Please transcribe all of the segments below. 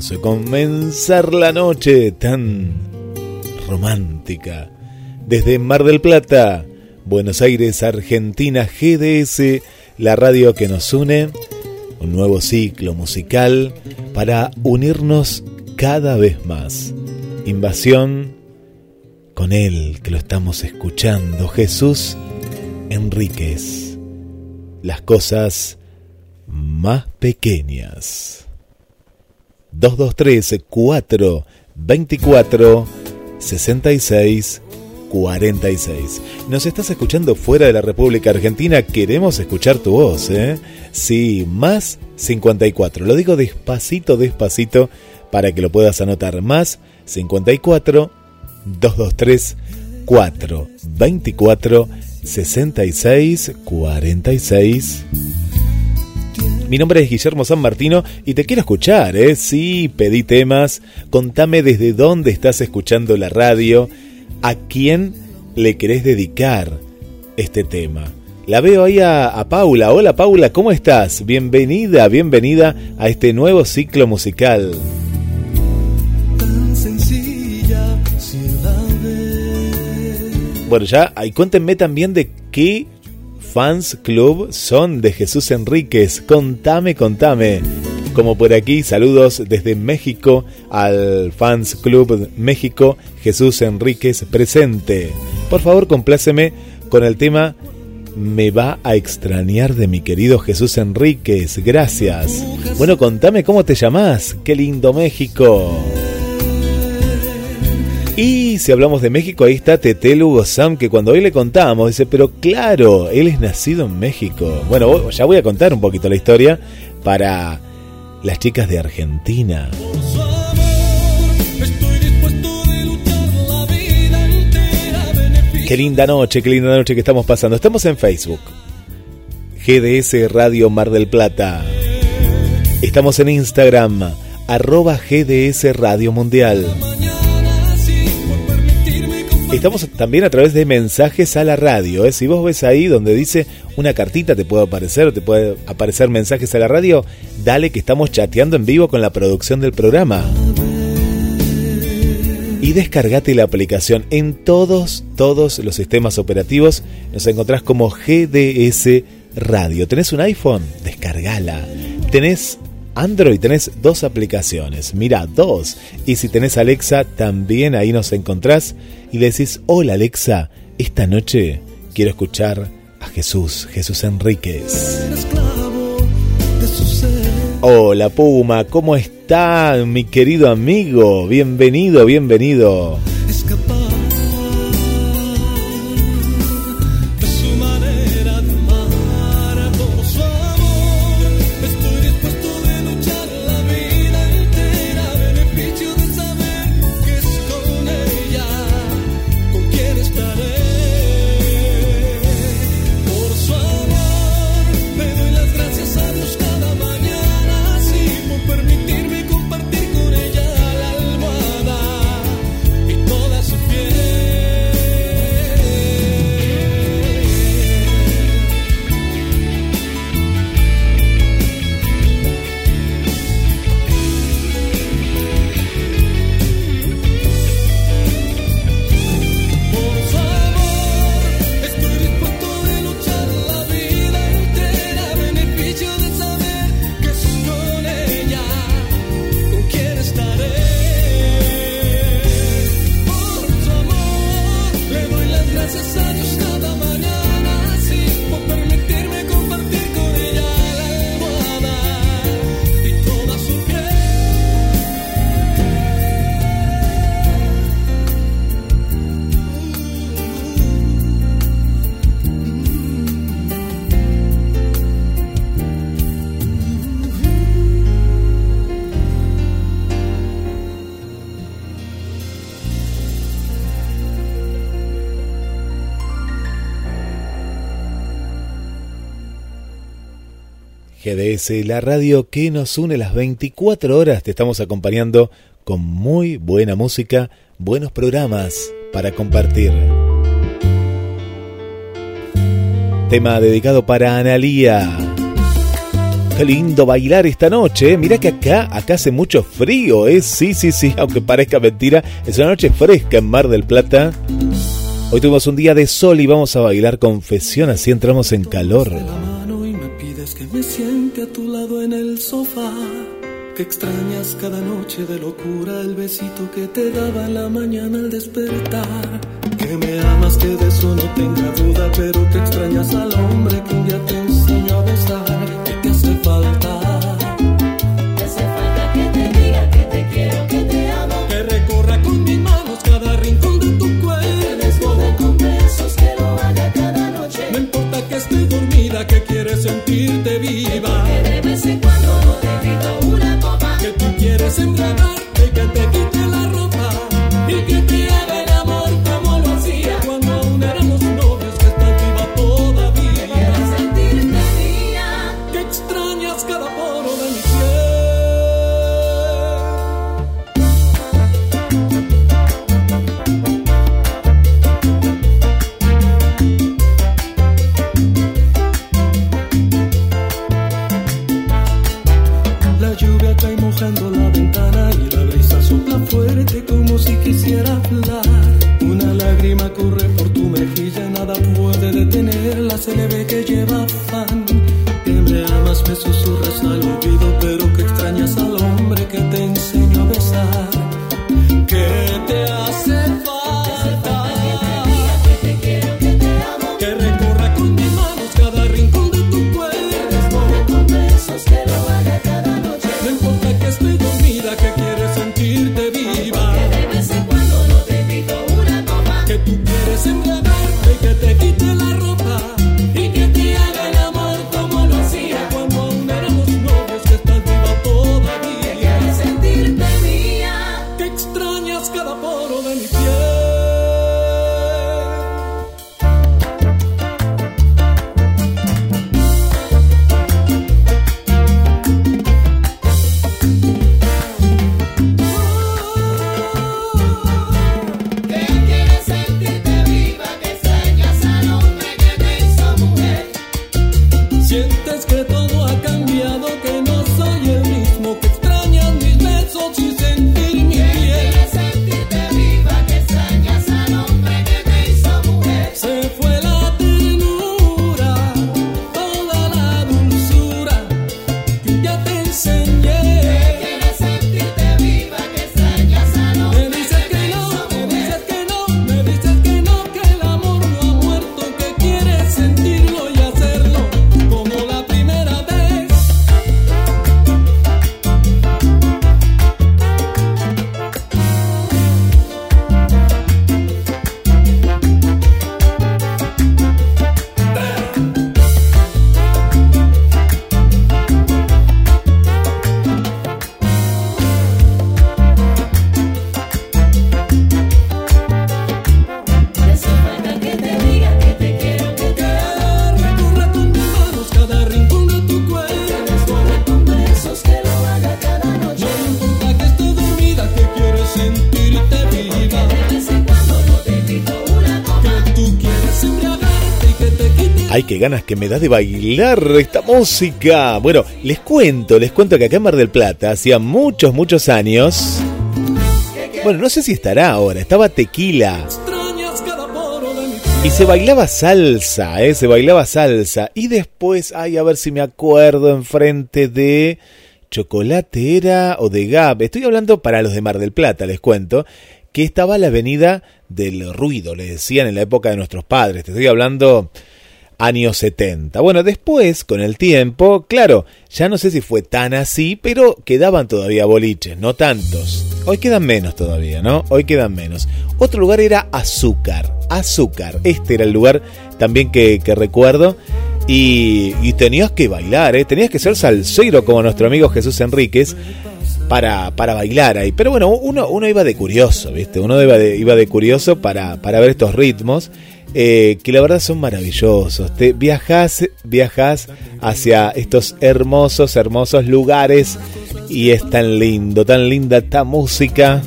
Hermoso comenzar la noche tan romántica. Desde Mar del Plata, Buenos Aires, Argentina, GDS, la radio que nos une, un nuevo ciclo musical para unirnos cada vez más. Invasión con él que lo estamos escuchando, Jesús Enríquez las cosas más pequeñas. 223 4 24 66 46. Nos estás escuchando fuera de la República Argentina, queremos escuchar tu voz, ¿eh? Sí, más 54. Lo digo despacito, despacito, para que lo puedas anotar. Más 54 223 4 24 66 46. Mi nombre es Guillermo San Martino y te quiero escuchar, ¿eh? Sí, pedí temas, contame desde dónde estás escuchando la radio, a quién le querés dedicar este tema. La veo ahí a, a Paula. Hola Paula, ¿cómo estás? Bienvenida, bienvenida a este nuevo ciclo musical. Tan sencilla ciudad de Bueno, ya, ahí cuéntenme también de qué fans club son de Jesús Enríquez. Contame, contame. Como por aquí, saludos desde México al Fans Club México Jesús Enríquez presente. Por favor, compláceme con el tema me va a extrañar de mi querido Jesús Enríquez. Gracias. Bueno, contame cómo te llamás. Qué lindo México. Y si hablamos de México, ahí está Tete Lugo Sam, que cuando hoy le contamos, dice, pero claro, él es nacido en México. Bueno, ya voy a contar un poquito la historia para las chicas de Argentina. Qué linda noche, qué linda noche que estamos pasando. Estamos en Facebook. GDS Radio Mar del Plata. Estamos en Instagram, arroba GDS Radio Mundial. Estamos también a través de mensajes a la radio. ¿eh? Si vos ves ahí donde dice una cartita, te puede aparecer te puede aparecer mensajes a la radio, dale que estamos chateando en vivo con la producción del programa. Y descargate la aplicación en todos, todos los sistemas operativos. Nos encontrás como GDS Radio. ¿Tenés un iPhone? Descargala. ¿Tenés Android tenés dos aplicaciones, mira, dos. Y si tenés Alexa, también ahí nos encontrás y le decís, hola Alexa, esta noche quiero escuchar a Jesús, Jesús Enríquez. Hola Puma, ¿cómo está mi querido amigo? Bienvenido, bienvenido. GDS, la radio que nos une las 24 horas. Te estamos acompañando con muy buena música, buenos programas para compartir. Tema dedicado para Analía. Qué lindo bailar esta noche. ¿eh? Mira que acá, acá hace mucho frío, ¿eh? Sí, sí, sí, aunque parezca mentira. Es una noche fresca en Mar del Plata. Hoy tuvimos un día de sol y vamos a bailar confesión, así entramos en calor me siente a tu lado en el sofá. Que extrañas cada noche de locura el besito que te daba en la mañana al despertar. Que me amas, que de eso no tenga duda, pero que extrañas al hombre que un día te enseñó a besar. Que te hace falta. Te hace falta que te diga que te quiero, que te amo. Que recorra con mis manos cada rincón de tu cuerpo. Que desnude con besos, que lo haga cada noche. No importa que esté dormida, que quieres sentirte viva. Que de vez en cuando no te grito una copa. Que tú quieres embriagarte y que te quite se le ve que lleva afán. Me amas, me susurras al oído, pero ganas que me da de bailar esta música. Bueno, les cuento, les cuento que acá en Mar del Plata, hacía muchos, muchos años. Bueno, no sé si estará ahora, estaba tequila. Y se bailaba salsa, ¿eh? Se bailaba salsa. Y después, ay, a ver si me acuerdo, enfrente de Chocolate era o de Gap. Estoy hablando para los de Mar del Plata, les cuento, que estaba la avenida del ruido, le decían en la época de nuestros padres. Te estoy hablando años 70. Bueno, después, con el tiempo, claro, ya no sé si fue tan así, pero quedaban todavía boliches, no tantos. Hoy quedan menos todavía, ¿no? Hoy quedan menos. Otro lugar era Azúcar. Azúcar. Este era el lugar también que, recuerdo. Y, y tenías que bailar, ¿eh? Tenías que ser salsero como nuestro amigo Jesús Enríquez para, para bailar ahí. Pero bueno, uno, uno iba de curioso, ¿viste? Uno iba de, iba de curioso para, para ver estos ritmos. Eh, que la verdad son maravillosos. Te viajas, viajas hacia estos hermosos, hermosos lugares y es tan lindo, tan linda esta música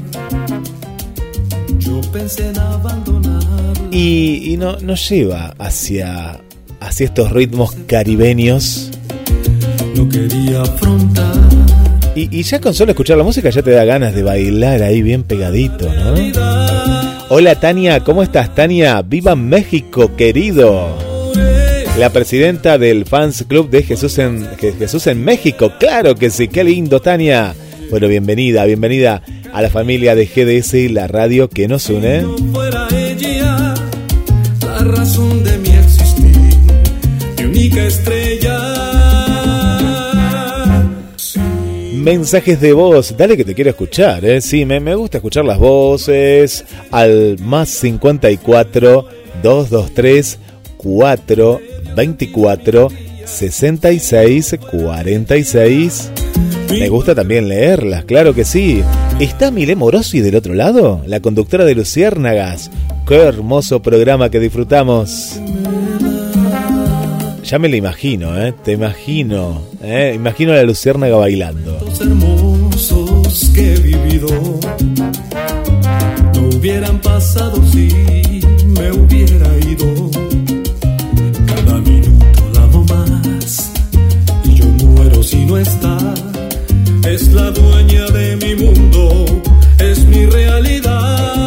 y, y no, nos lleva hacia, hacia estos ritmos caribeños. No quería afrontar. Y, y ya con solo escuchar la música ya te da ganas de bailar ahí bien pegadito, ¿no? Hola Tania, ¿cómo estás Tania? ¡Viva México, querido! La presidenta del Fans Club de Jesús en, Je- Jesús en México, claro que sí, qué lindo Tania. Bueno, bienvenida, bienvenida a la familia de GDS, la radio que nos une. No razón de mi existir, mi única estrella. Mensajes de voz, dale que te quiero escuchar, ¿eh? Sí, me, me gusta escuchar las voces al más 54 223 424 66 46. Me gusta también leerlas, claro que sí. ¿Está Mile Morosi del otro lado? La conductora de Luciérnagas. Qué hermoso programa que disfrutamos. Ya me lo imagino, ¿eh? Te imagino. ¿eh? Imagino a la Luciérnaga bailando. los hermosos que he vivido no hubieran pasado si me hubiera ido. Cada minuto la más y yo muero si no está. Es la dueña de mi mundo, es mi realidad.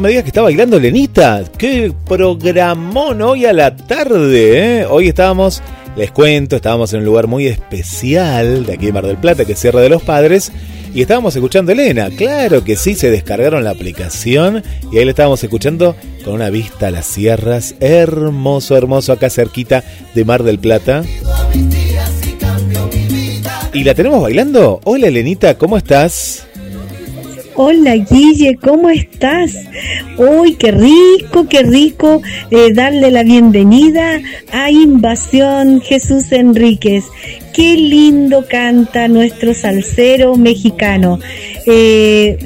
Me digas que está bailando Lenita. Qué programón hoy a la tarde. ¿eh? Hoy estábamos, les cuento, estábamos en un lugar muy especial de aquí de Mar del Plata, que es Sierra de los Padres. Y estábamos escuchando a Elena. Claro que sí, se descargaron la aplicación y ahí la estábamos escuchando con una vista a las sierras. Hermoso, hermoso, acá cerquita de Mar del Plata. ¿Y la tenemos bailando? Hola Elenita, ¿cómo estás? Hola Guille, ¿cómo estás? Uy, qué rico, qué rico eh, darle la bienvenida a Invasión Jesús Enríquez. Qué lindo canta nuestro salsero mexicano. Eh,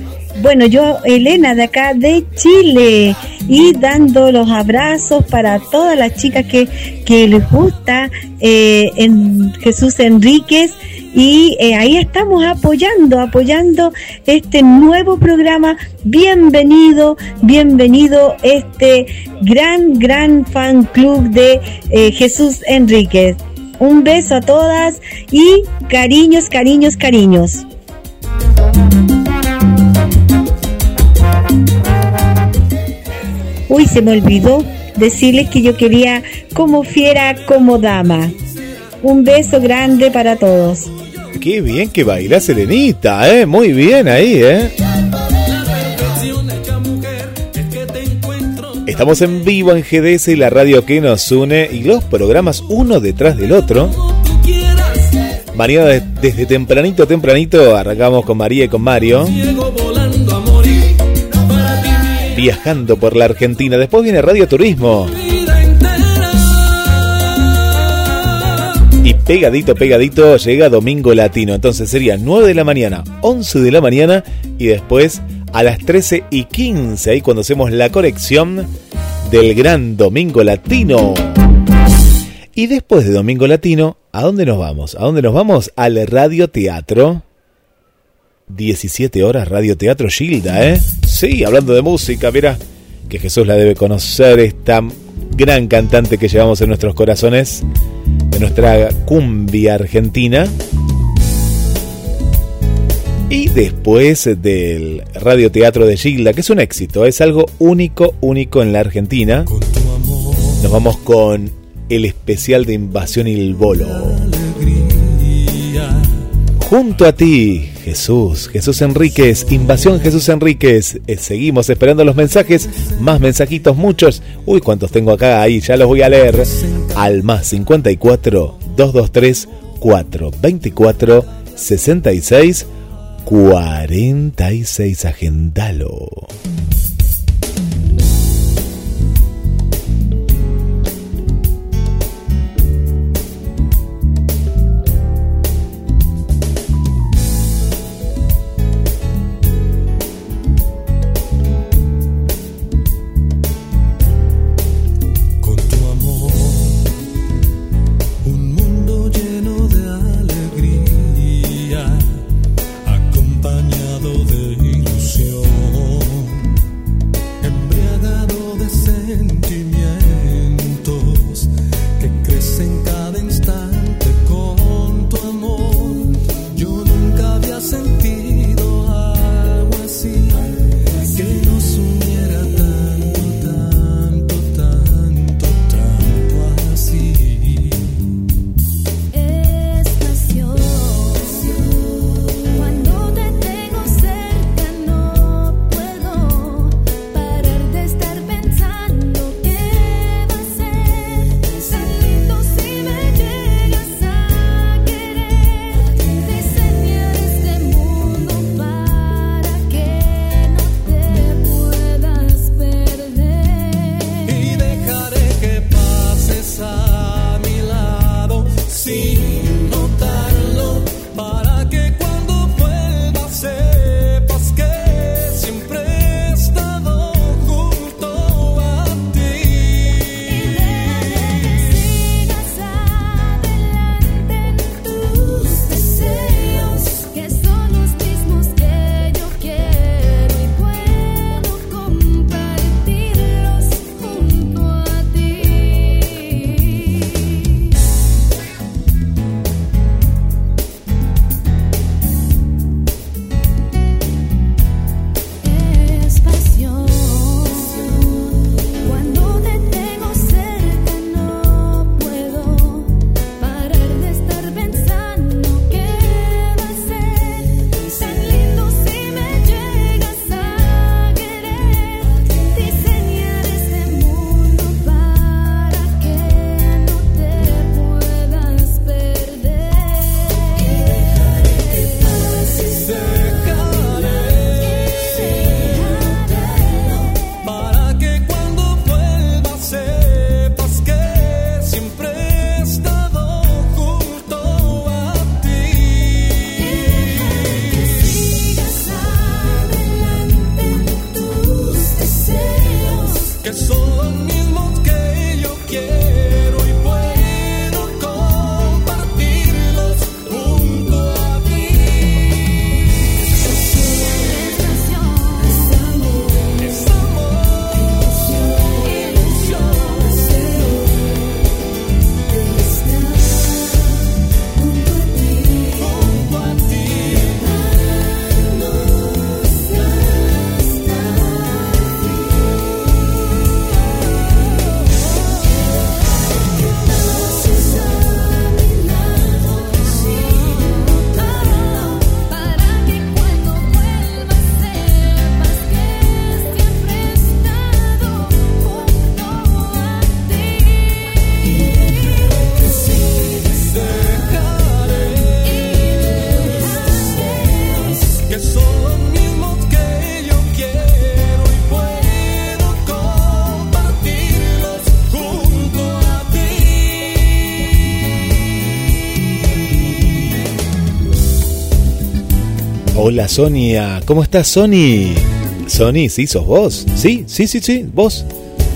bueno, yo, Elena, de acá de Chile, y dando los abrazos para todas las chicas que, que les gusta eh, en Jesús Enríquez. Y eh, ahí estamos apoyando, apoyando este nuevo programa. Bienvenido, bienvenido este gran, gran fan club de eh, Jesús Enríquez. Un beso a todas y cariños, cariños, cariños. Uy, se me olvidó decirles que yo quería como fiera, como dama. Un beso grande para todos. Qué bien que bailas, Elenita, ¿eh? Muy bien ahí, ¿eh? Estamos en vivo en GDS, la radio que nos une y los programas uno detrás del otro. Mañana desde tempranito, tempranito, arrancamos con María y con Mario. Viajando por la Argentina. Después viene Radio Turismo. Y pegadito, pegadito llega Domingo Latino. Entonces sería 9 de la mañana, 11 de la mañana y después a las 13 y 15, ahí cuando hacemos la conexión del gran Domingo Latino. Y después de Domingo Latino, ¿a dónde nos vamos? ¿A dónde nos vamos? Al Radio Teatro. 17 horas Radio Teatro Gilda, ¿eh? Sí, hablando de música, mira, que Jesús la debe conocer, esta gran cantante que llevamos en nuestros corazones, de nuestra cumbia argentina. Y después del radioteatro de Gilda, que es un éxito, es algo único, único en la Argentina. Nos vamos con el especial de Invasión y el Bolo. Junto a ti, Jesús, Jesús Enríquez, Invasión Jesús Enríquez. Eh, seguimos esperando los mensajes, más mensajitos, muchos. Uy, cuántos tengo acá, ahí ya los voy a leer. Al más 54 223 424 66 46 Agendalo. Hola Sonia, ¿cómo estás Sony? Sony, ¿sí sos vos? Sí, sí, sí, sí, vos.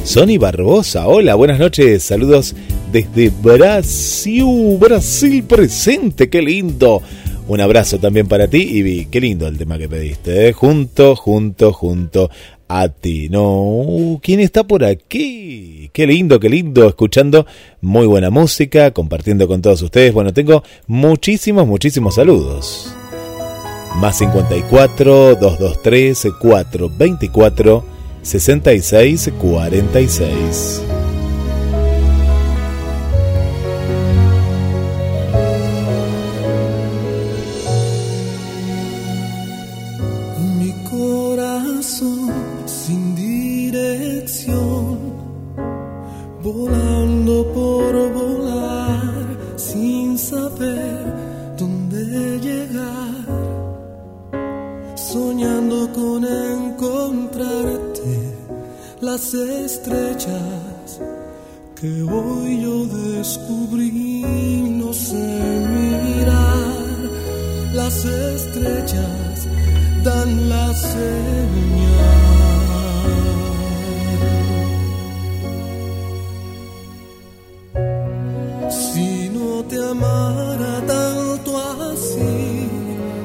Sony Barbosa, hola, buenas noches, saludos desde Brasil, Brasil presente, qué lindo. Un abrazo también para ti y qué lindo el tema que pediste, ¿eh? junto, junto, junto a ti. No, ¿quién está por aquí? Qué lindo, qué lindo, escuchando muy buena música, compartiendo con todos ustedes. Bueno, tengo muchísimos, muchísimos saludos. Más 54 223 424 66 46. Las estrellas que hoy yo descubrí, no sé mirar, las estrellas dan la señal. Si no te amara tanto así,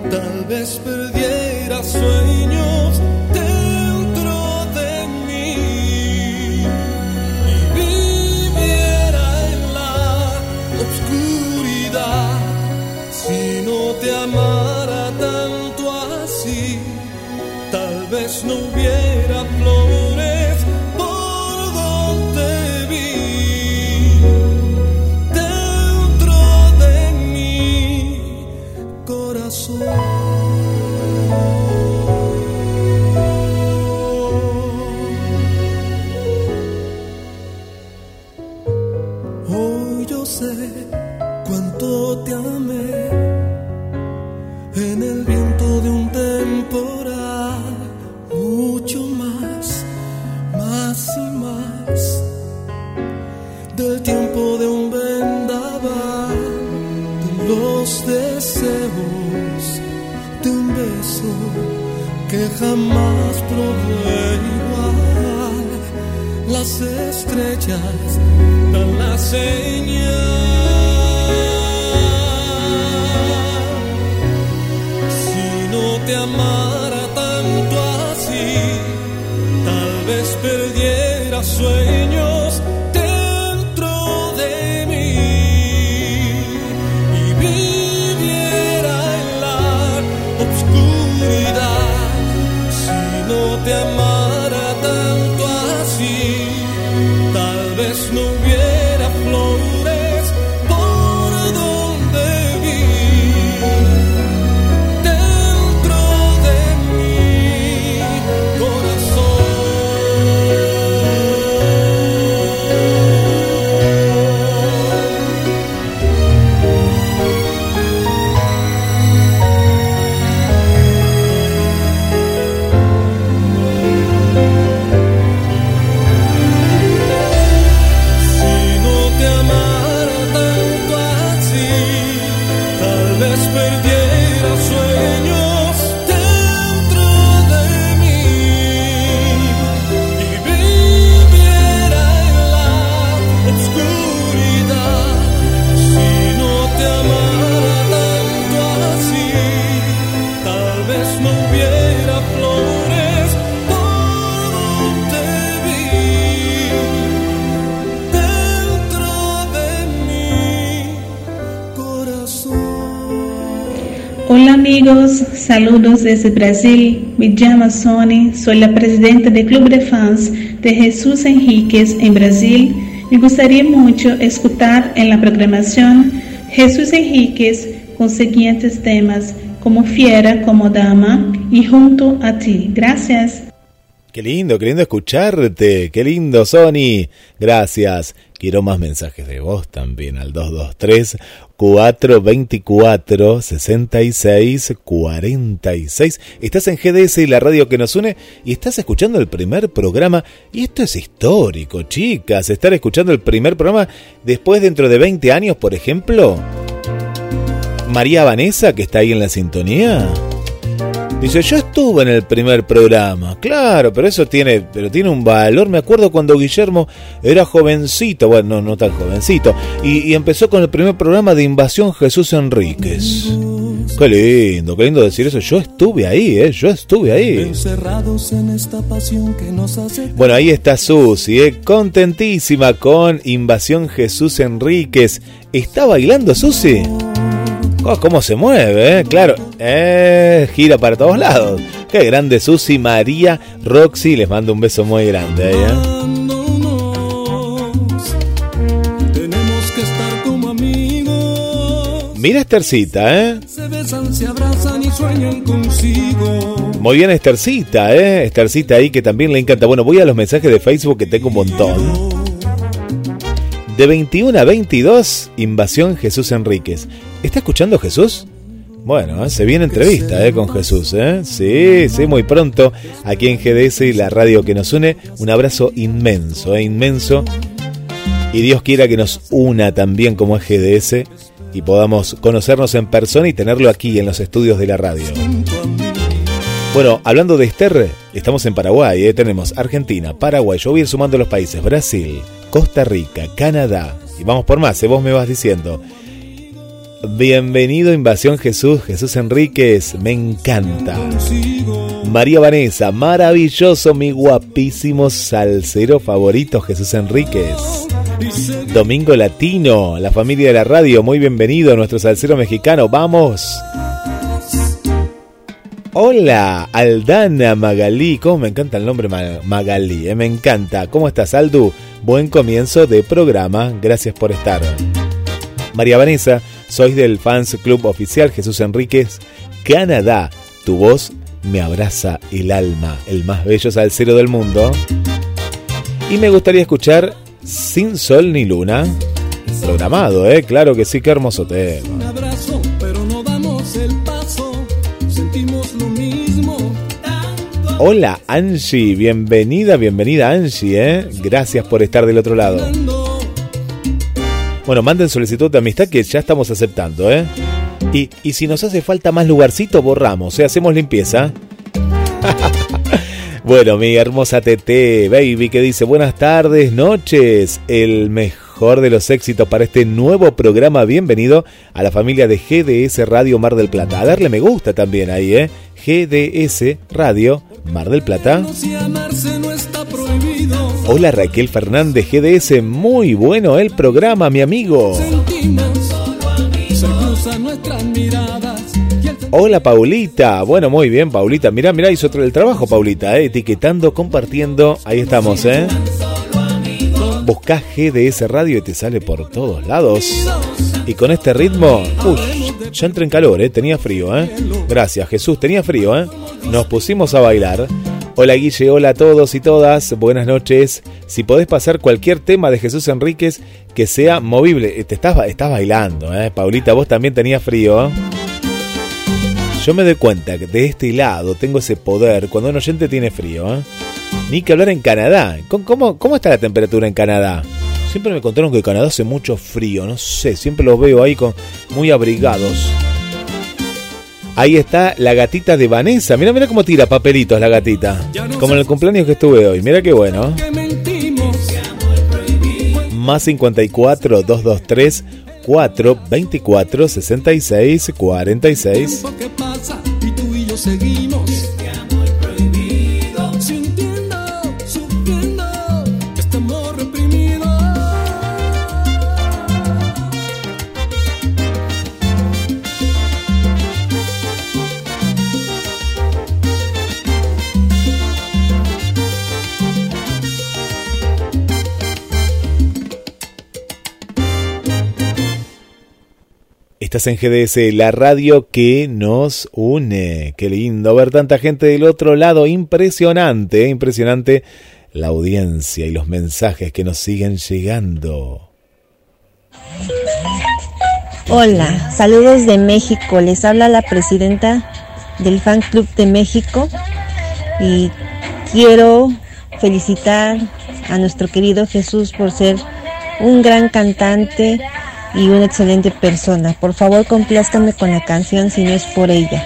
tal vez perdiera sueños no hubiera desde Brasil. Me llamo Sony, soy la presidenta del Club de Fans de Jesús Enríquez en Brasil. Me gustaría mucho escuchar en la programación Jesús Enríquez con siguientes temas como Fiera, como Dama y Junto a ti. Gracias. Qué lindo, qué lindo escucharte. Qué lindo, Sony. Gracias. Quiero más mensajes de voz también al 223 424 66 46. Estás en GDS y la radio que nos une y estás escuchando el primer programa. Y esto es histórico, chicas. Estar escuchando el primer programa después dentro de 20 años, por ejemplo. María Vanessa, que está ahí en la sintonía. Dice, yo estuve en el primer programa. Claro, pero eso tiene, pero tiene un valor. Me acuerdo cuando Guillermo era jovencito, bueno, no, no tan jovencito, y, y empezó con el primer programa de Invasión Jesús Enríquez. Qué lindo, qué lindo decir eso. Yo estuve ahí, ¿eh? Yo estuve ahí. Encerrados en esta pasión que nos hace Bueno, ahí está Susi, ¿eh? contentísima con Invasión Jesús Enríquez. ¿Está bailando Susi? Oh, ¿Cómo se mueve? eh? Claro, eh, gira para todos lados. Qué grande Susi, María, Roxy, les mando un beso muy grande. ¿eh? amándonos. Tenemos que estar como amigos. Mira Estercita, ¿eh? Se besan, se abrazan y sueñan consigo. Muy bien Estercita, ¿eh? Estercita ahí que también le encanta. Bueno, voy a los mensajes de Facebook que tengo un montón. De 21 a 22, Invasión Jesús Enríquez. ¿Está escuchando Jesús? Bueno, ¿eh? se viene entrevista ¿eh? con Jesús. ¿eh? Sí, sí, muy pronto aquí en GDS y la radio que nos une. Un abrazo inmenso, ¿eh? inmenso. Y Dios quiera que nos una también como es GDS y podamos conocernos en persona y tenerlo aquí en los estudios de la radio. Bueno, hablando de Esther, estamos en Paraguay, ¿eh? tenemos Argentina, Paraguay, yo voy a ir sumando los países, Brasil, Costa Rica, Canadá, y vamos por más, ¿eh? vos me vas diciendo. Bienvenido Invasión Jesús, Jesús Enríquez, me encanta. María Vanessa, maravilloso, mi guapísimo salsero favorito, Jesús Enríquez. Domingo Latino, la familia de la radio, muy bienvenido, nuestro salsero mexicano, vamos. Hola, Aldana Magalí, cómo me encanta el nombre Ma- Magalí, eh, me encanta. ¿Cómo estás, Aldu? Buen comienzo de programa, gracias por estar. María Vanessa, sois del Fans Club Oficial Jesús Enríquez, Canadá. Tu voz me abraza el alma, el más bello salsero del mundo. Y me gustaría escuchar Sin Sol ni Luna. Programado, ¿eh? Claro que sí, qué hermoso tema. Un abrazo, Hola Angie, bienvenida, bienvenida Angie, ¿eh? Gracias por estar del otro lado. Bueno, manden solicitud de amistad que ya estamos aceptando, ¿eh? Y, y si nos hace falta más lugarcito, borramos, ¿eh? Hacemos limpieza. bueno, mi hermosa TT, baby, que dice buenas tardes, noches, el mejor de los éxitos para este nuevo programa. Bienvenido a la familia de GDS Radio Mar del Plata. A darle me gusta también ahí, ¿eh? GDS Radio Mar del Plata. Hola Raquel Fernández GDS, muy bueno el programa, mi amigo. Hola Paulita, bueno, muy bien Paulita, mirá, mirá, hizo otro el trabajo Paulita, eh, etiquetando, compartiendo, ahí estamos, ¿eh? Buscás GDS Radio y te sale por todos lados. Y con este ritmo, uy, ya entré en calor, ¿eh? Tenía frío, ¿eh? Gracias Jesús, tenía frío, ¿eh? Nos pusimos a bailar. Hola Guille, hola a todos y todas, buenas noches. Si podés pasar cualquier tema de Jesús Enríquez que sea movible, Eh, te estás, estás bailando, ¿eh? Paulita, vos también tenías frío. Yo me doy cuenta que de este lado tengo ese poder cuando un oyente tiene frío. ¿eh? Ni que hablar en Canadá. ¿Cómo, cómo, cómo está la temperatura en Canadá? Siempre me contaron que Canadá hace mucho frío, no sé, siempre los veo ahí con, muy abrigados. Ahí está la gatita de Vanessa. Mira, mira cómo tira papelitos la gatita. Como en el cumpleaños que estuve hoy. Mira qué bueno. Más 54 223 4 24 66 46. Tiempo que pasa y tú y yo seguimos. Estás en GDS, la radio que nos une. Qué lindo ver tanta gente del otro lado. Impresionante, impresionante la audiencia y los mensajes que nos siguen llegando. Hola, saludos de México. Les habla la presidenta del Fan Club de México y quiero felicitar a nuestro querido Jesús por ser un gran cantante y una excelente persona. Por favor, complázcame con la canción si no es por ella.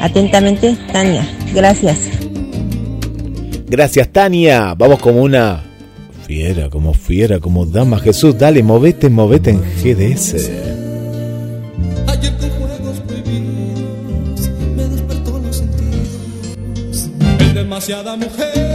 Atentamente, Tania. Gracias. Gracias, Tania. Vamos como una fiera, como fiera, como dama. Jesús, dale, movete, movete en GDS. Ayer con juegos prohibidos me despertó los sentidos. Demasiada mujer.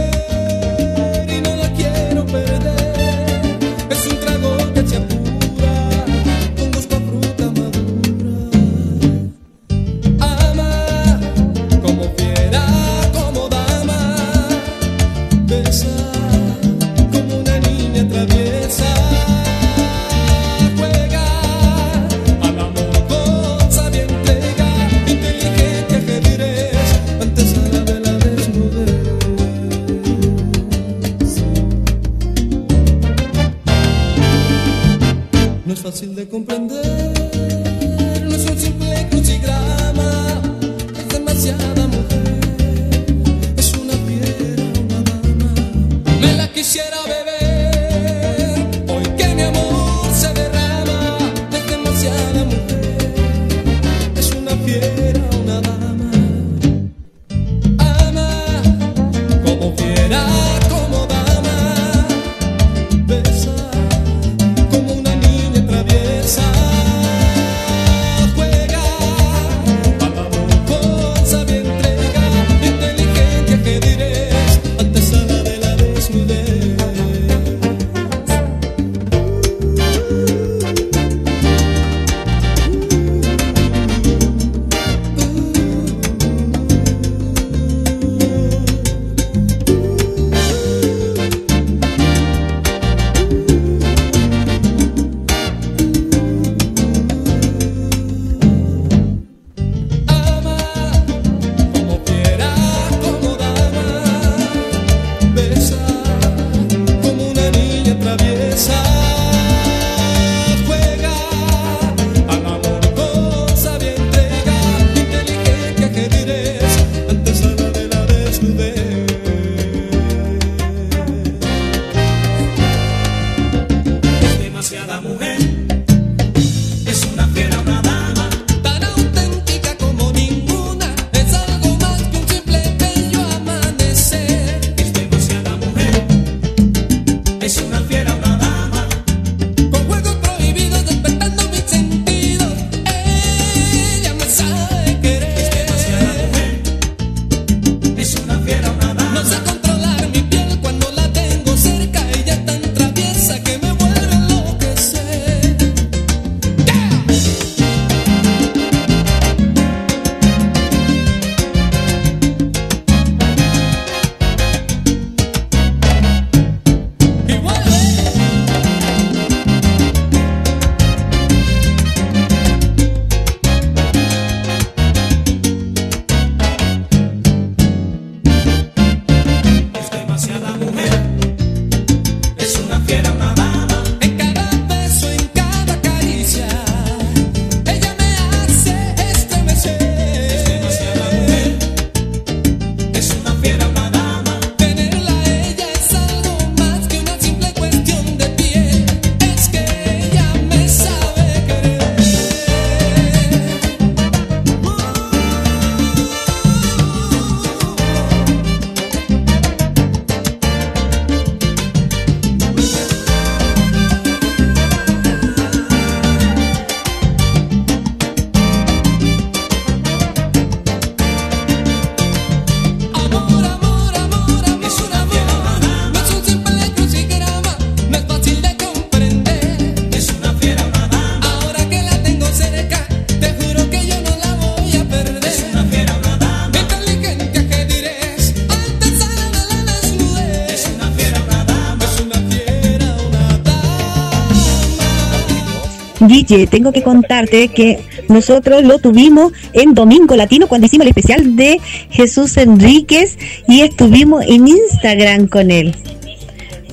Tengo que contarte que nosotros lo tuvimos en Domingo Latino cuando hicimos el especial de Jesús Enríquez y estuvimos en Instagram con él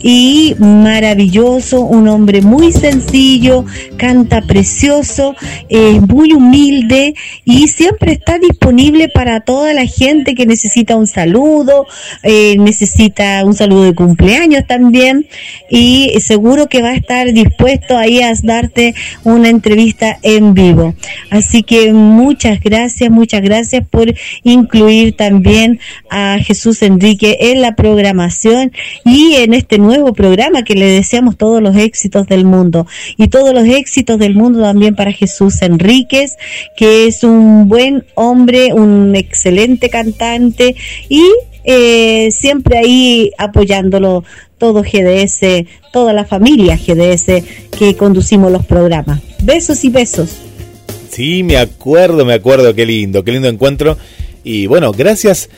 y maravilloso, un hombre muy sencillo, canta precioso, es muy humilde y siempre está disponible para toda la gente que necesita un saludo, eh, necesita un saludo de cumpleaños también y seguro que va a estar dispuesto ahí a darte una entrevista en vivo. Así que muchas gracias, muchas gracias por incluir también a Jesús Enrique en la programación y en este nuevo programa que le deseamos todos los éxitos del mundo y todos los éxitos del mundo también para Jesús Enríquez, que es un buen hombre, un excelente cantante y eh, siempre ahí apoyándolo todo GDS, toda la familia GDS que conducimos los programas. Besos y besos. Sí, me acuerdo, me acuerdo, qué lindo, qué lindo encuentro. Y bueno, gracias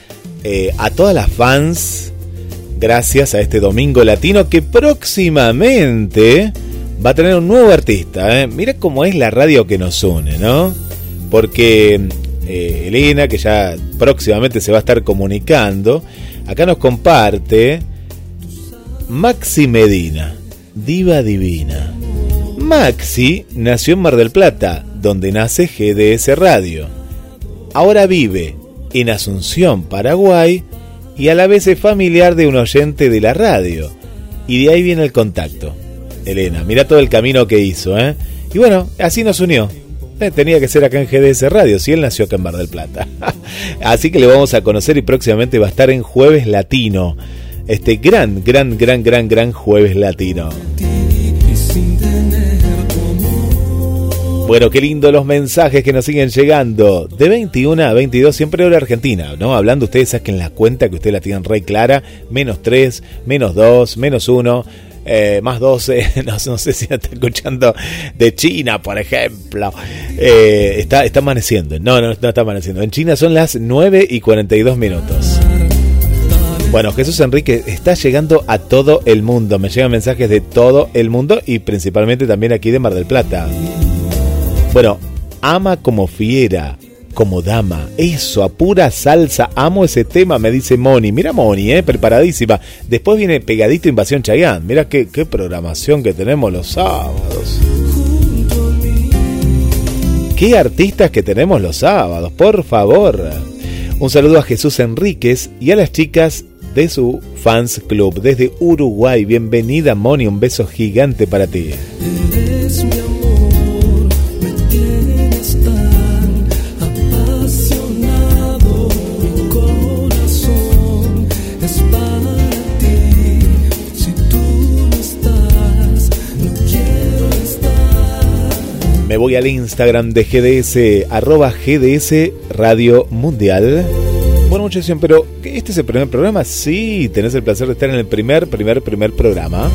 eh, a todas las fans, gracias a este Domingo Latino que próximamente va a tener un nuevo artista. ¿eh? Mira cómo es la radio que nos une, ¿no? Porque eh, Elena, que ya próximamente se va a estar comunicando, acá nos comparte Maxi Medina, diva divina. Maxi nació en Mar del Plata, donde nace GDS Radio. Ahora vive en Asunción, Paraguay, y a la vez es familiar de un oyente de la radio. Y de ahí viene el contacto. Elena, mira todo el camino que hizo, ¿eh? Y bueno, así nos unió. Eh, tenía que ser acá en GDS Radio, si él nació acá en Mar del Plata. así que le vamos a conocer y próximamente va a estar en Jueves Latino. Este gran, gran, gran, gran, gran Jueves Latino. Bueno, qué lindo los mensajes que nos siguen llegando. De 21 a 22, siempre hora argentina, ¿no? Hablando, ustedes saquen la cuenta que ustedes la tienen re clara. Menos 3, menos 2, menos 1. Eh, más 12, no, sé si está escuchando de China, por ejemplo. Eh, está, está amaneciendo. No, no, no está amaneciendo. En China son las 9 y 42 minutos. Bueno, Jesús Enrique está llegando a todo el mundo. Me llegan mensajes de todo el mundo y principalmente también aquí de Mar del Plata. Bueno, ama como fiera, como dama. Eso, a pura salsa. Amo ese tema, me dice Moni. Mira Moni, eh, preparadísima. Después viene pegadito Invasión Chayán. Mira qué, programación que tenemos los sábados. Qué artistas que tenemos los sábados, por favor. Un saludo a Jesús Enríquez y a las chicas de su fans club desde Uruguay. Bienvenida Moni, un beso gigante para ti. Me voy al Instagram de GDS, arroba GDS Radio Mundial. Bueno, dicen, pero ¿este es el primer programa? Sí, tenés el placer de estar en el primer, primer, primer programa.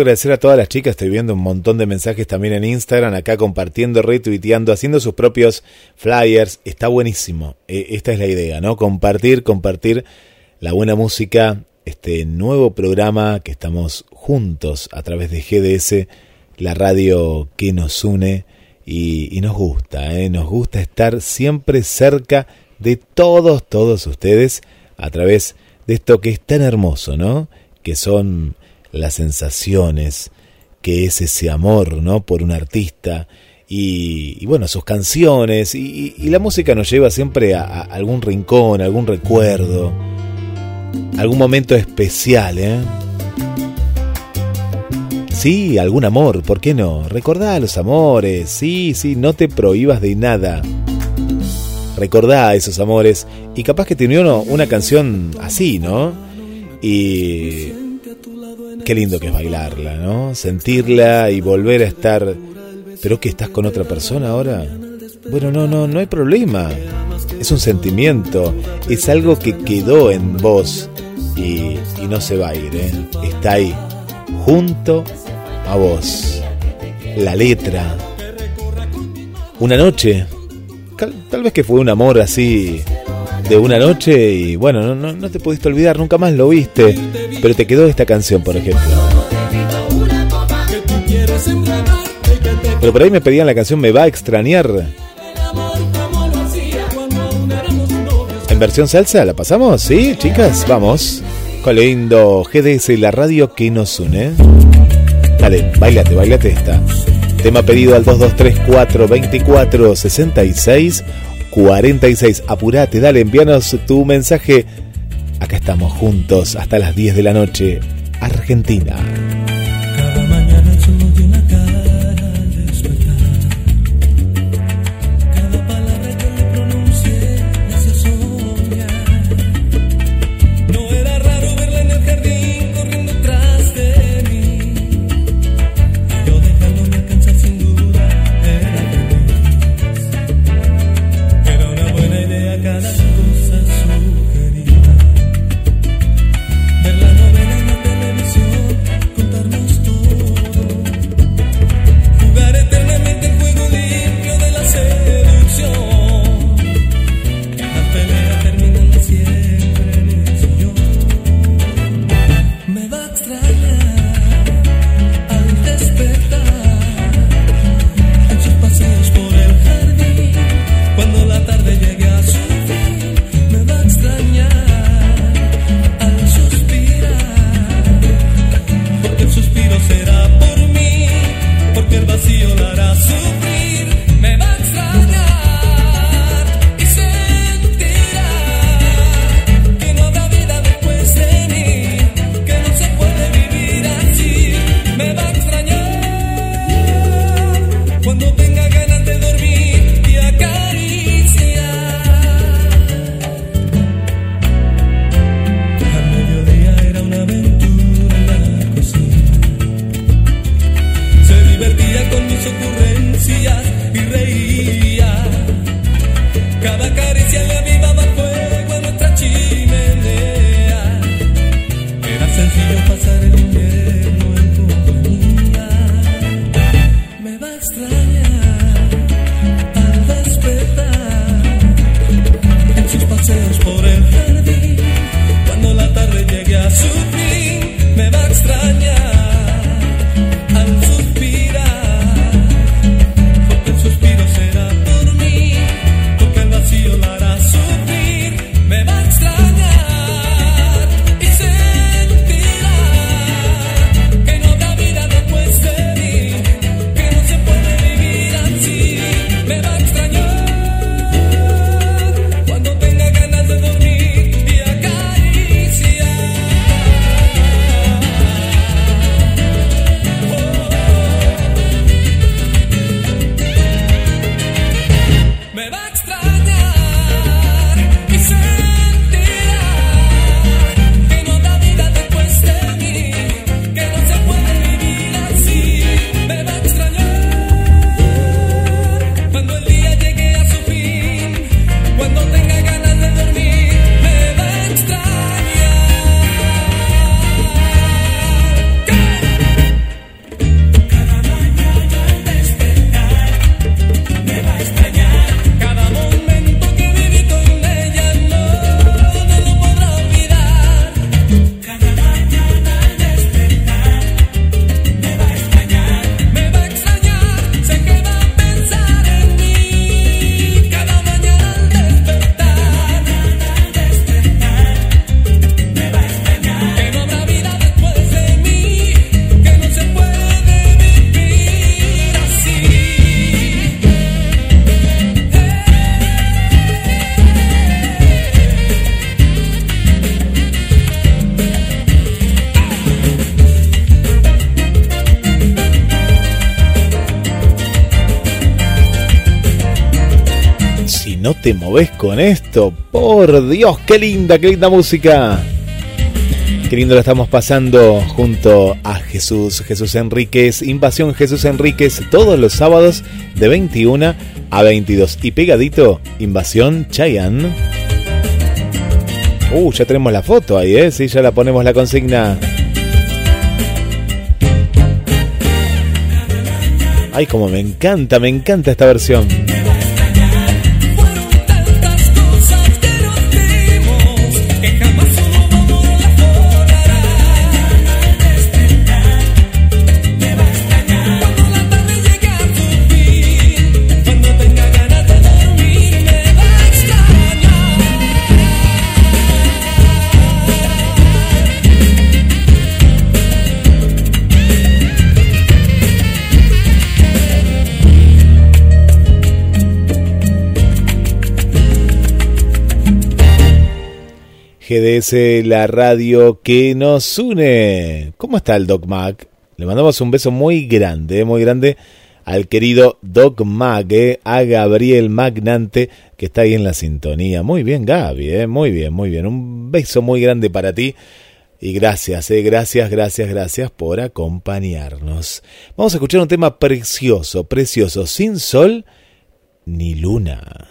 Agradecer a todas las chicas, estoy viendo un montón de mensajes también en Instagram, acá compartiendo, retuiteando, haciendo sus propios flyers, está buenísimo, Eh, esta es la idea, ¿no? Compartir, compartir la buena música, este nuevo programa que estamos juntos a través de GDS, la radio que nos une y, y nos gusta, ¿eh? nos gusta estar siempre cerca de todos, todos ustedes a través de esto que es tan hermoso, ¿no? Que son las sensaciones, que es ese amor, ¿no? Por un artista y, bueno, sus canciones y, la música nos lleva siempre a, a, algún rincón, algún recuerdo, algún momento especial, ¿eh? Sí, algún amor, ¿por qué no? Recordá los amores, sí, sí, no te prohíbas de nada. Recordá esos amores y capaz que tenía uno una canción así, ¿no? Y qué lindo que es bailarla, ¿no? Sentirla y volver a estar. ¿Pero que estás con otra persona ahora? Bueno, no, no, no hay problema. Es un sentimiento, es algo que quedó en vos y, y no se va a ir, ¿eh? Está ahí, junto a vos. La letra. Una noche. Tal, tal, vez que fue un amor así de una noche y bueno, no, no, te pudiste olvidar, nunca más lo viste. Pero te quedó esta canción, por ejemplo. Pero por ahí me pedían la canción Me va a extrañar. En versión salsa, ¿la pasamos? ¿Sí, chicas? Vamos. Con lindo GDS, la radio que nos une. Dale, bailate, bailate esta. Tema pedido al 2234 24 66 46. Apurate, dale, envíanos tu mensaje. Acá estamos juntos hasta las 10 de la noche. Argentina. Te moves con esto. Por Dios, qué linda, qué linda música. Qué lindo lo estamos pasando junto a Jesús, Jesús Enríquez, Invasión Jesús Enríquez, todos los sábados de 21 a 22. Y pegadito, Invasión Chayan. Uh, ya tenemos la foto ahí, ¿eh? Sí, ya la ponemos la consigna. Ay, como me encanta, me encanta esta versión. GDS, la radio que nos une. ¿Cómo está el Doc Mac? Le mandamos un beso muy grande, muy grande al querido Doc Mac, eh, a Gabriel Magnante, que está ahí en la sintonía. Muy bien, Gaby, eh, muy bien, muy bien. Un beso muy grande para ti. Y gracias, eh, gracias, gracias, gracias por acompañarnos. Vamos a escuchar un tema precioso, precioso, sin sol ni luna.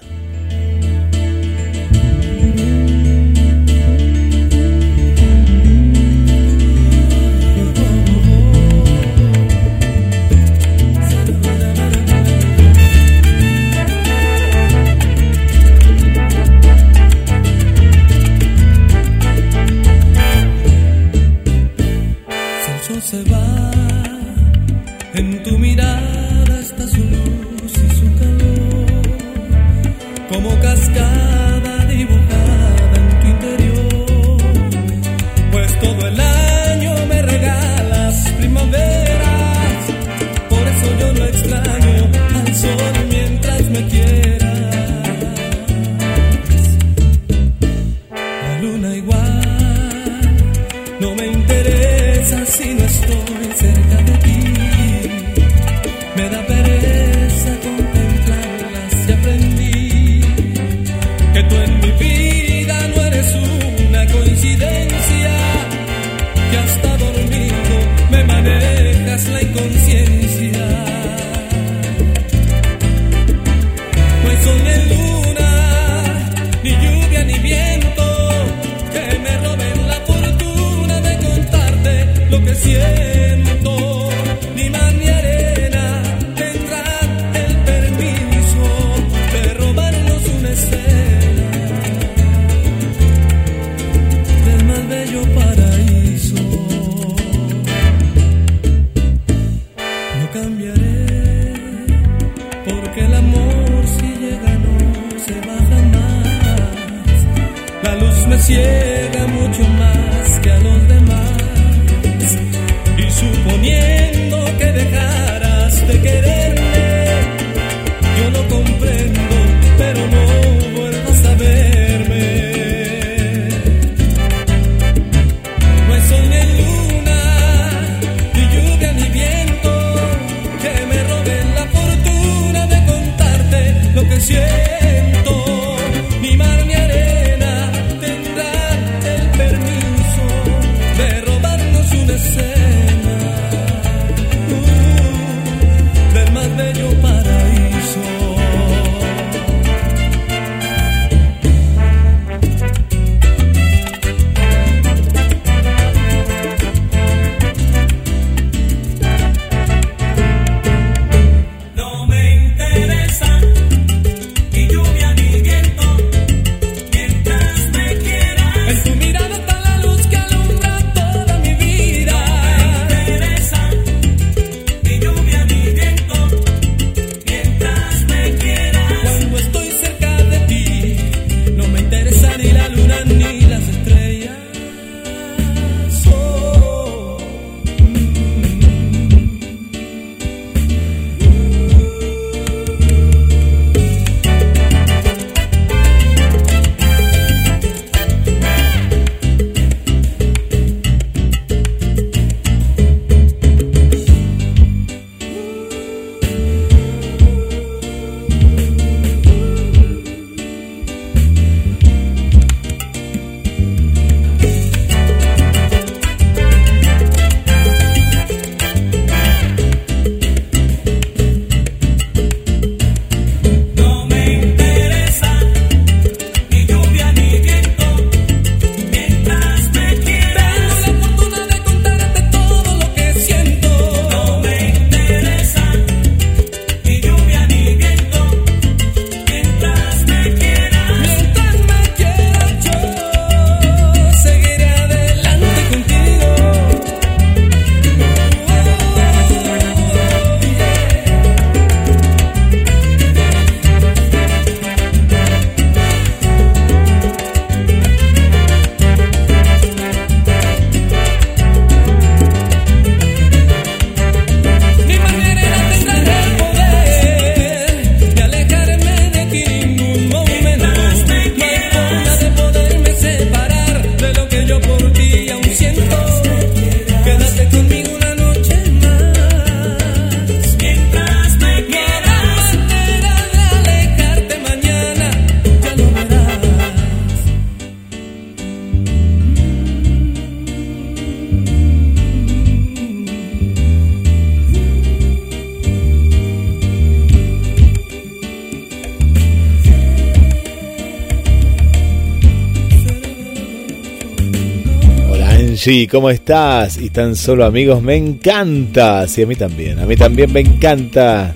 Angie, ¿cómo estás? Y tan solo amigos, me encanta. Sí, a mí también, a mí también me encanta.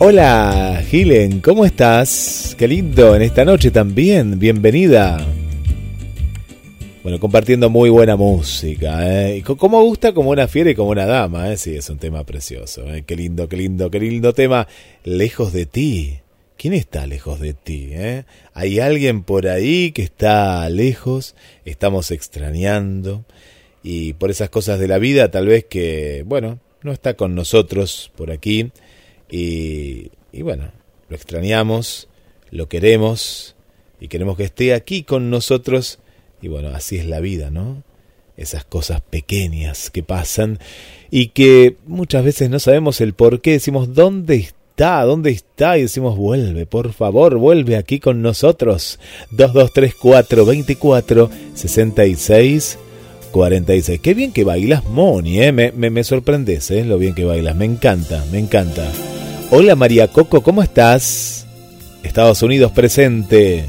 Hola, Gilen, ¿cómo estás? Qué lindo, en esta noche también, bienvenida. Bueno, compartiendo muy buena música, ¿eh? Como gusta como una fiera y como una dama, ¿eh? Sí, es un tema precioso, ¿eh? Qué lindo, qué lindo, qué lindo tema. Lejos de ti. ¿Quién está lejos de ti? Eh? ¿Hay alguien por ahí que está lejos? Estamos extrañando. Y por esas cosas de la vida, tal vez que, bueno, no está con nosotros por aquí. Y, y bueno, lo extrañamos, lo queremos y queremos que esté aquí con nosotros. Y bueno, así es la vida, ¿no? Esas cosas pequeñas que pasan y que muchas veces no sabemos el por qué. Decimos, ¿dónde está? ¿Dónde está? Y decimos, vuelve, por favor, vuelve aquí con nosotros. 2234 24 66 46. Qué bien que bailas, Moni, ¿eh? me, me, me sorprendes, ¿eh? lo bien que bailas. Me encanta, me encanta. Hola María Coco, ¿cómo estás? Estados Unidos presente.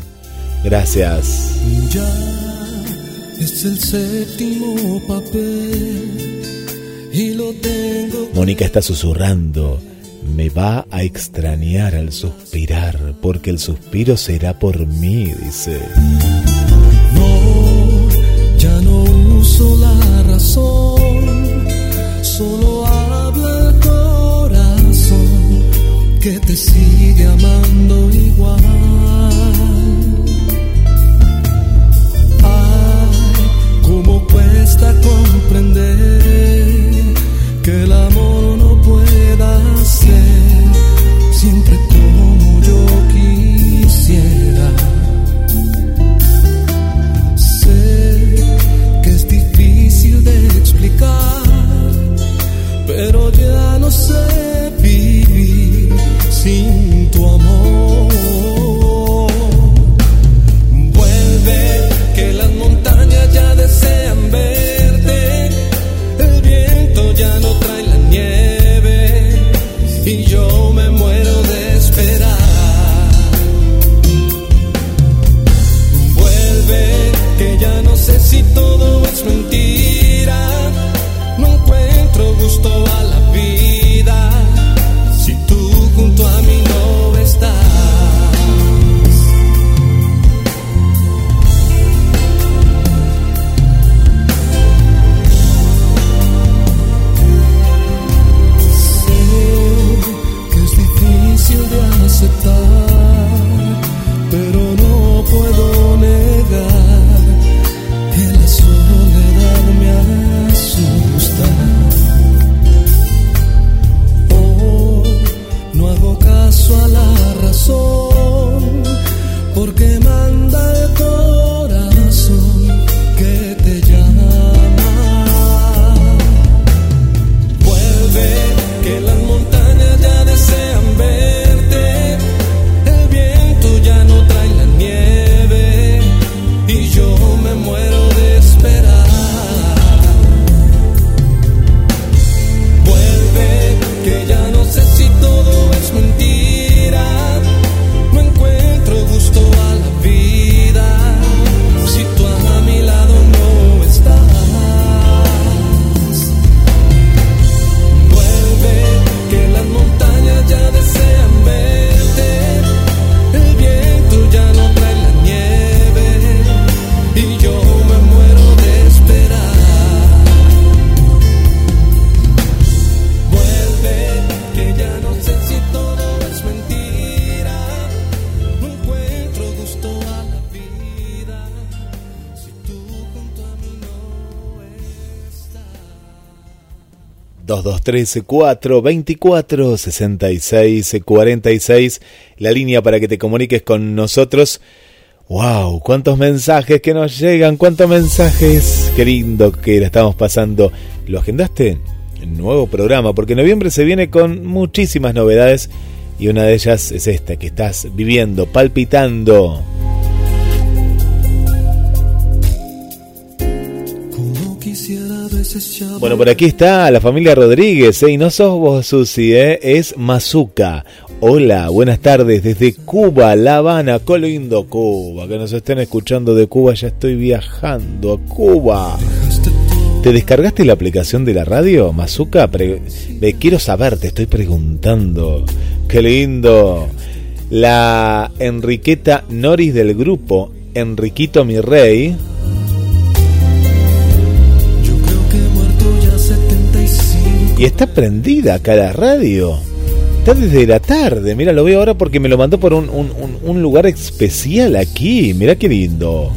Gracias. Ya es el séptimo papel y lo tengo. Mónica está susurrando. Me va a extrañar al suspirar, porque el suspiro será por mí, dice. No, ya no uso la razón, solo habla el corazón que te sigue amando igual. Ay, cómo cuesta comprender que el amor no pueda ser ya 2213 424 66 46 la línea para que te comuniques con nosotros. ¡Wow! ¿Cuántos mensajes que nos llegan? ¿Cuántos mensajes? Qué lindo que la estamos pasando. ¿Lo agendaste? Nuevo programa, porque noviembre se viene con muchísimas novedades y una de ellas es esta que estás viviendo, palpitando. Bueno, por aquí está la familia Rodríguez, ¿eh? y no sos vos, Susi, ¿eh? es Mazuca. Hola, buenas tardes desde Cuba, La Habana, qué lindo Cuba, que nos estén escuchando de Cuba, ya estoy viajando a Cuba. ¿Te descargaste la aplicación de la radio, Mazuka? Pre- me quiero saber, te estoy preguntando. ¡Qué lindo! La Enriqueta Noris del grupo Enriquito mi rey. Y está prendida acá la radio. Está desde la tarde. Mira, lo veo ahora porque me lo mandó por un, lugar especial aquí. Mira qué lindo.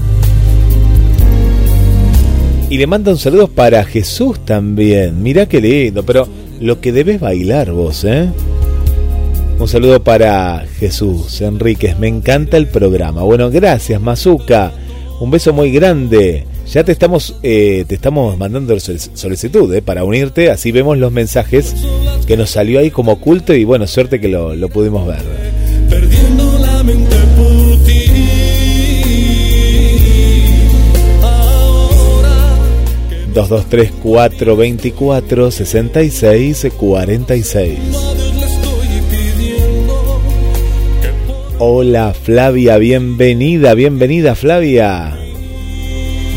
Y le manda un saludo para Jesús también. Mira qué lindo. Pero lo que debes bailar vos, ¿eh? Un saludo para Jesús Enríquez. Me encanta el programa. Bueno, gracias, Mazuka. Un beso muy grande. Ya te estamos, eh, te estamos mandando solic- solicitud eh, para unirte. Así vemos los mensajes que nos salió ahí como oculto. Y bueno, suerte que lo, lo pudimos ver. perdiendo la mente por ti. Ahora 223 424 66 46. a Dios le estoy pidiendo Hola Flavia, bienvenida, bienvenida Flavia.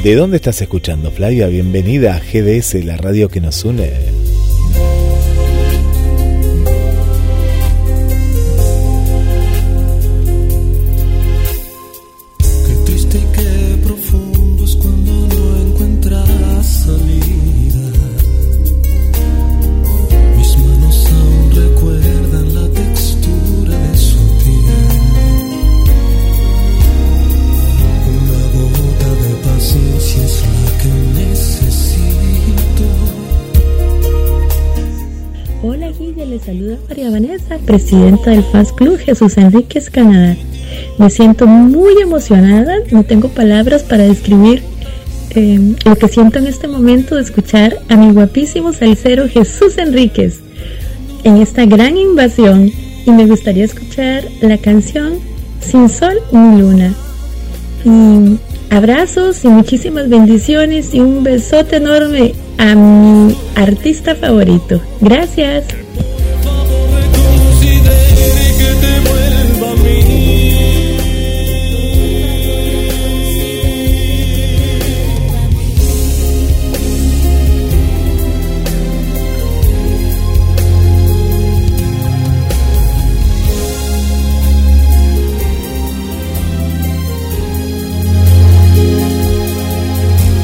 ¿De dónde estás escuchando Flavia? Bienvenida a GDS, la radio que nos une. Presidenta del Fans Club Jesús Enríquez Canadá. Me siento muy emocionada, no tengo palabras para describir eh, lo que siento en este momento de escuchar a mi guapísimo salsero Jesús Enríquez en esta gran invasión y me gustaría escuchar la canción Sin Sol ni Luna. Y abrazos y muchísimas bendiciones y un besote enorme a mi artista favorito. Gracias.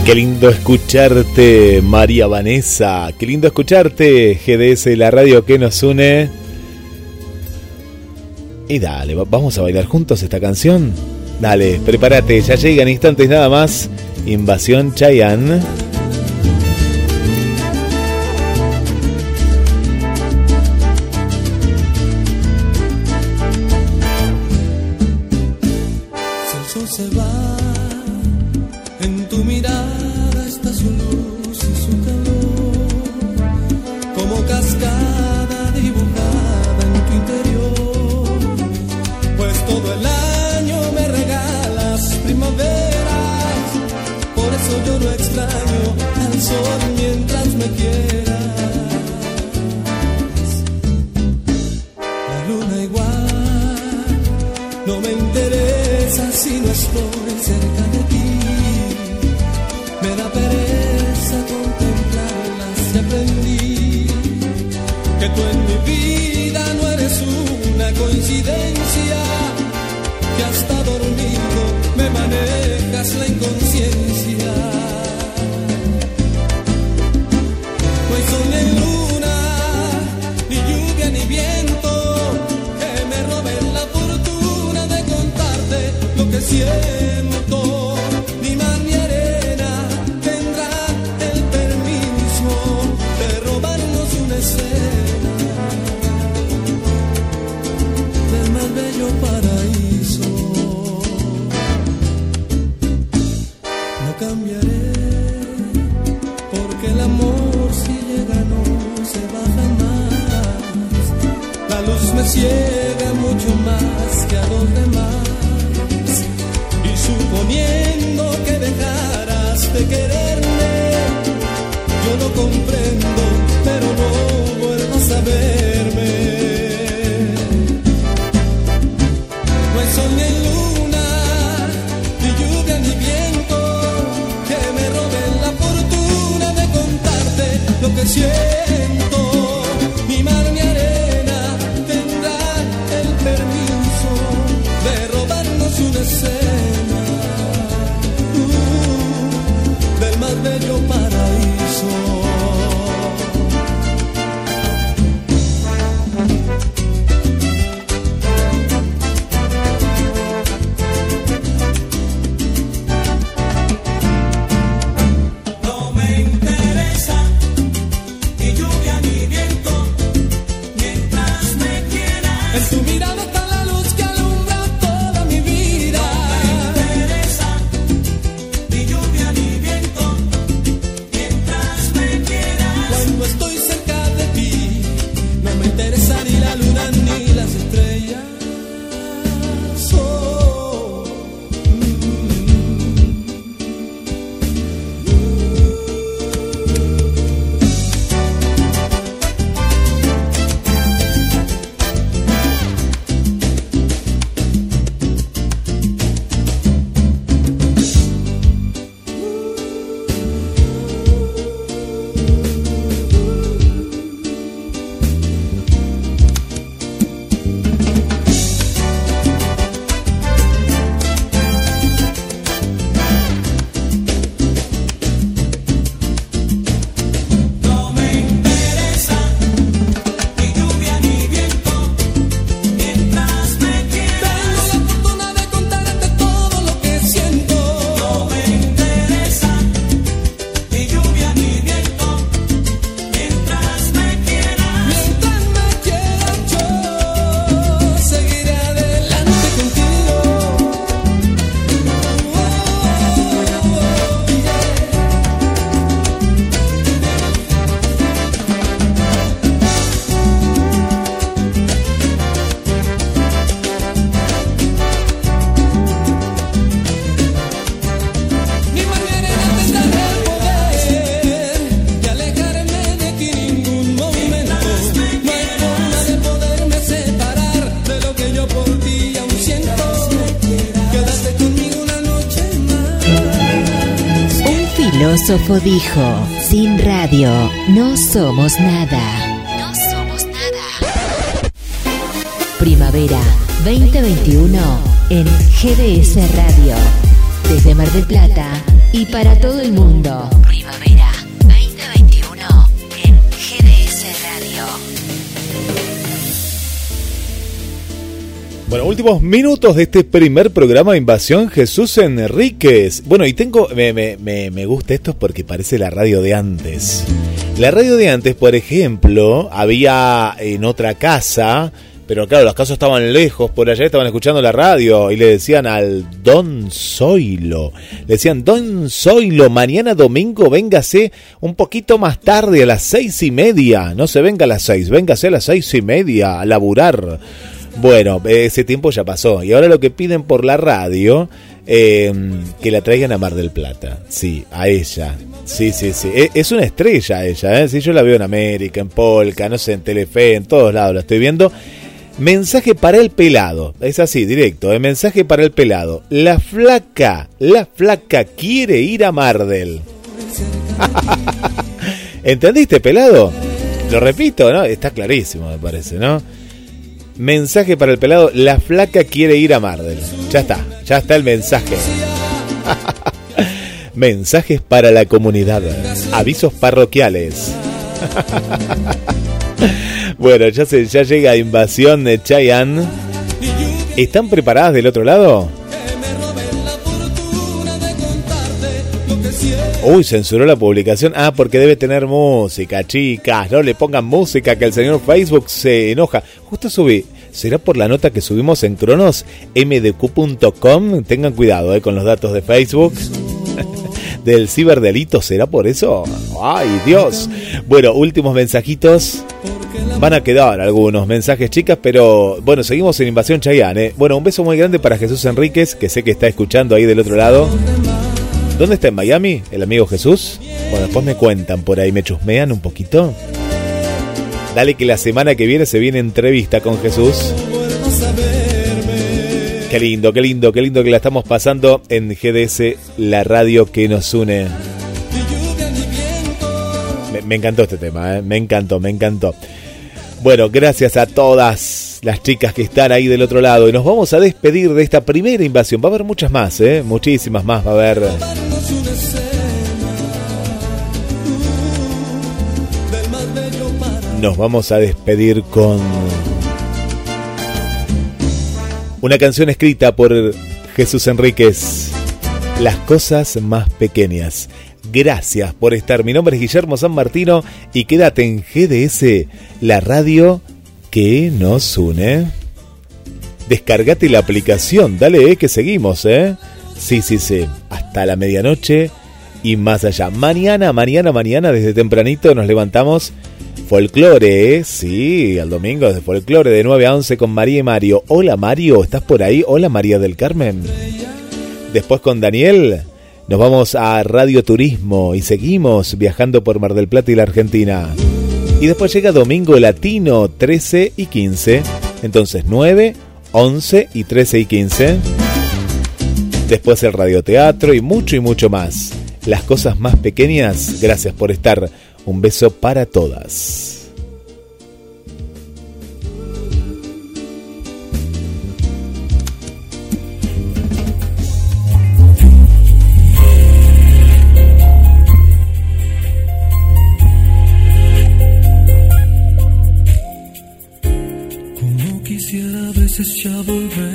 Qué lindo escucharte, María Vanessa. Qué lindo escucharte, GDS, la radio que nos une. Y dale, va- vamos a bailar juntos esta canción. Dale, prepárate, ya llegan instantes nada más. Invasión Chayanne. Filósofo dijo, sin radio no somos nada. No somos nada. Primavera 2021 en GDS Radio. Desde Mar del Plata y para todo el mundo. Bueno, últimos minutos de este primer programa de Invasión Jesús Enríquez. Bueno, y tengo, me, me, me, me gusta esto porque parece la radio de antes. La radio de antes, por ejemplo, había en otra casa, pero claro, las casas estaban lejos, por allá estaban escuchando la radio y le decían al Don Zoilo, le decían, Don Zoilo, mañana domingo véngase un poquito más tarde, a las seis y media, no se venga a las seis, véngase a las seis y media a laburar. Bueno, ese tiempo ya pasó. Y ahora lo que piden por la radio, eh, que la traigan a Mar del Plata. Sí, a ella. Sí, sí, sí. E- Es una estrella ella, ¿eh? Sí, yo la veo en América, en Polka, no sé, en Telefe, en todos lados la estoy viendo. Mensaje para el pelado. Es así, directo. ¿eh? Mensaje para el pelado. La flaca, la flaca quiere ir a Mardel. ¿Entendiste, pelado? Lo repito, ¿no? Está clarísimo, me parece, ¿no? Mensaje para el pelado. La flaca quiere ir a Mardel. Ya está, ya está el mensaje. Mensajes para la comunidad. Avisos parroquiales. bueno, ya, se, ya llega Invasión de Chayanne. ¿Están preparadas del otro lado? Uy, censuró la publicación. Ah, porque debe tener música, chicas. No le pongan música que el señor Facebook se enoja. Justo subí. ¿Será por la nota que subimos en Cronos? mdq.com. Tengan cuidado eh, con los datos de Facebook. Del ciberdelito, ¿será por eso? Ay, Dios. Bueno, últimos mensajitos. Van a quedar algunos mensajes, chicas, pero bueno, seguimos en Invasión Chayanne. eh. Bueno, un beso muy grande para Jesús Enríquez, que sé que está escuchando ahí del otro lado. ¿Dónde está en Miami el amigo Jesús? Bueno, después me cuentan por ahí, me chusmean un poquito. Dale que la semana que viene se viene entrevista con Jesús. Qué lindo, qué lindo, qué lindo que la estamos pasando en GDS, la radio que nos une. Me, encantó este tema, eh. me encantó, me encantó. Bueno, gracias a todas las chicas que están ahí del otro lado. Y nos vamos a despedir de esta primera invasión. Va a haber muchas más. Eh. Muchísimas más va a haber. nos vamos a despedir con una canción escrita por Jesús Enríquez, Las cosas más pequeñas. Gracias por estar. Mi nombre es Guillermo San Martino y quédate en GDS, la radio que nos une. Descargate la aplicación, dale, eh, que seguimos, ¿eh? Sí, sí, sí. Hasta la medianoche y más allá. Mañana, mañana, mañana, desde tempranito nos levantamos Folclore, sí, al domingo de Folclore de 9 a 11 con María y Mario. Hola Mario, ¿estás por ahí? Hola María del Carmen. Después con Daniel nos vamos a Radio Turismo y seguimos viajando por Mar del Plata y la Argentina. Y después llega Domingo Latino 13 y 15, entonces 9, 11 y 13 y 15. Después el radioteatro y mucho y mucho más. Las cosas más pequeñas, gracias por estar un beso para todas. Como quisiera a veces ya volver.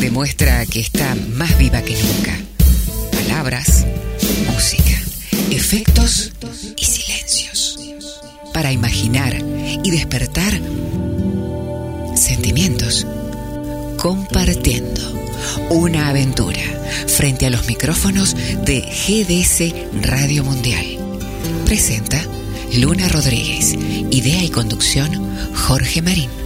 Demuestra que está más viva que nunca. Palabras, música, efectos y silencios. Para imaginar y despertar sentimientos. Compartiendo una aventura frente a los micrófonos de GDS Radio Mundial. Presenta Luna Rodríguez. Idea y conducción Jorge Marín.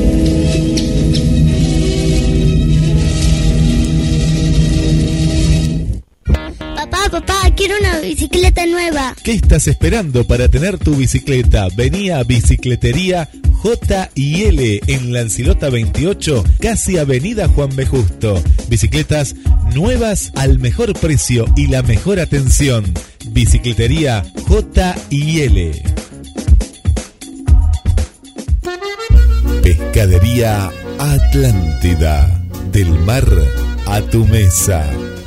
Quiero una bicicleta nueva. ¿Qué estás esperando para tener tu bicicleta? Vení a Bicicletería J y L en Lancilota 28, casi Avenida Juan B. Justo. Bicicletas nuevas al mejor precio y la mejor atención. Bicicletería J y L. Pescadería Atlántida. Del mar a tu mesa.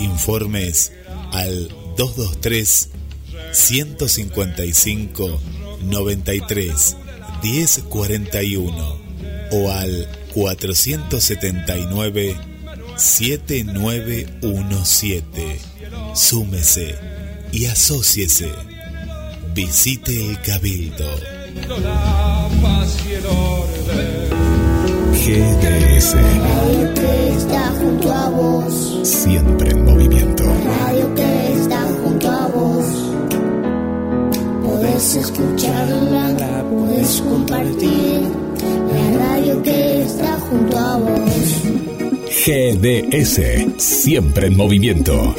Informes al 223 155 93 1041 o al 479 7917. Súmese y asóciese. Visite el Cabildo. La paz y el orden. GDS. Radio que está junto a vos. Siempre en movimiento. Radio que está junto a vos. Podés escucharla, podés compartir. La radio que está junto a vos. GDS. Siempre en movimiento.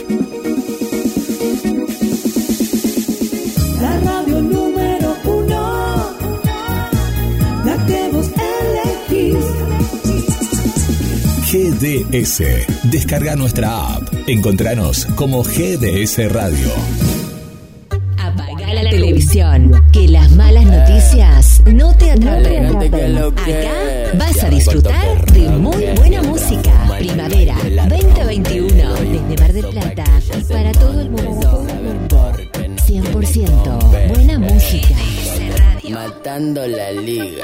La radio GDS. Descarga nuestra app. Encontranos como GDS Radio. Apaga la televisión, que las malas noticias no te atrapen. Acá vas a disfrutar de muy buena música. Primavera 2021 desde Mar del Plata y para todo el mundo. 100% buena música. Matando la liga.